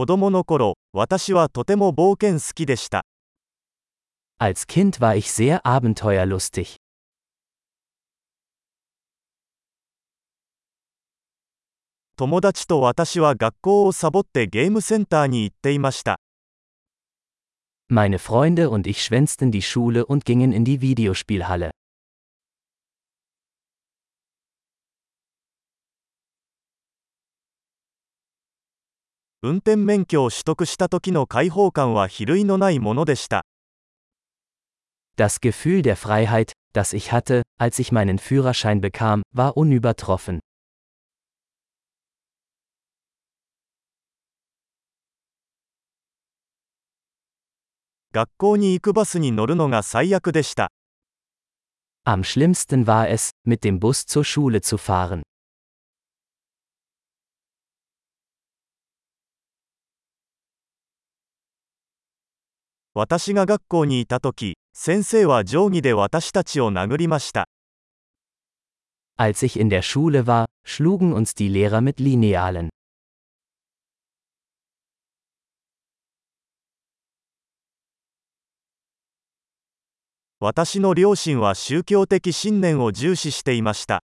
子供の頃、私はとても冒険好きでした。Als Kind war ich sehr abenteuerlustig. 友達と私は学校をサボってゲームセンターに行っていました。Meine Freunde und ich schwänzten die Schule und gingen in die Videospielhalle. 運転免許を取得した時の解放感は比類のないものでした。 Das Gefühl der Freiheit, das ich hatte, als ich meinen Führerschein bekam, war unübertroffen. 学校に行くバスに乗るのが最悪でした。 Am schlimmsten war es, mit dem Bus zur Schule zu fahren. 私が学校にいた時、先生は定規で私たちを殴りました。Als ich in der Schule war, schlugen uns die Lehrer mit Linealen. 私の両親は宗教的信念を重視していました。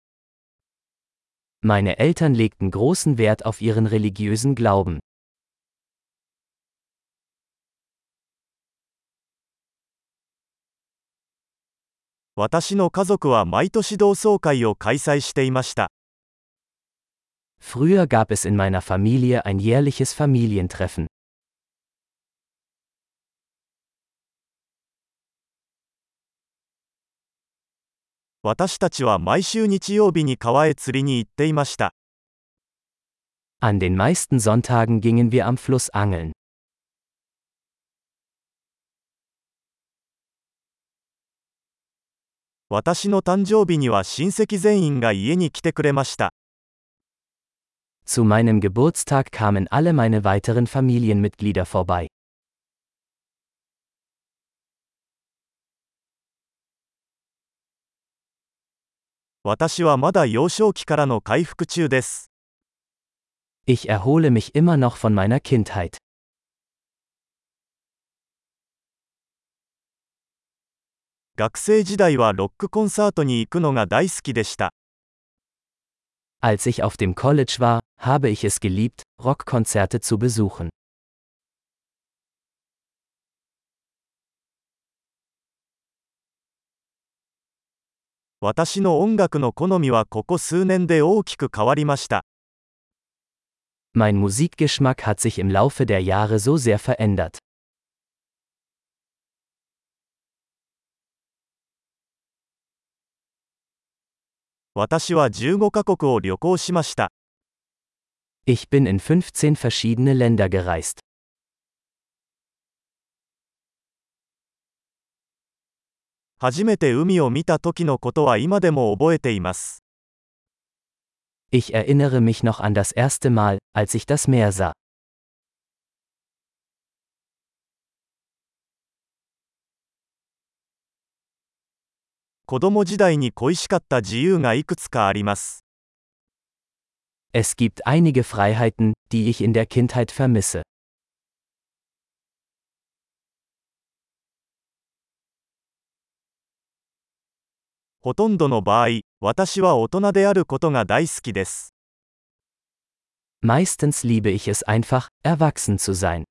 Meine Eltern legten großen Wert auf ihren religiösen Glauben. 私の家族は毎年同窓会を開催していました。Früher gab es in meiner Familie ein jährliches Familientreffen. 私たちは毎週日曜日に川へ釣りに行っていました。An den meisten Sonntagen gingen wir am Fluss angeln. 私の誕生日には親戚全員が家に来てくれました。 Zu meinem Geburtstag kamen alle meine weiteren Familienmitglieder vorbei. 私はまだ幼少期からの回復中です。 Ich erhole mich immer noch von meiner Kindheit. 学生時代はロックコンサートに行くのが大好きでした。 Als ich auf dem College war, habe ich es geliebt, Rockkonzerte zu besuchen. 私の音楽の好みはここ数年で大きく変わりました。 Mein Musikgeschmack hat sich im Laufe der Jahre so sehr verändert. 私は15カ国を旅行しました。Ich bin in 15 verschiedene Länder gereist. 初めて海を見た時のことは今でも覚えています。Ich erinnere mich noch an das erste Mal, als ich das Meer sah. 子供時代に恋しかった自由がいくつかあります。Es gibt einige Freiheiten, die ich in der Kindheit vermisse. ほとんどの場合、私は大人であることが大好きです。Meistens liebe ich es einfach, erwachsen zu sein.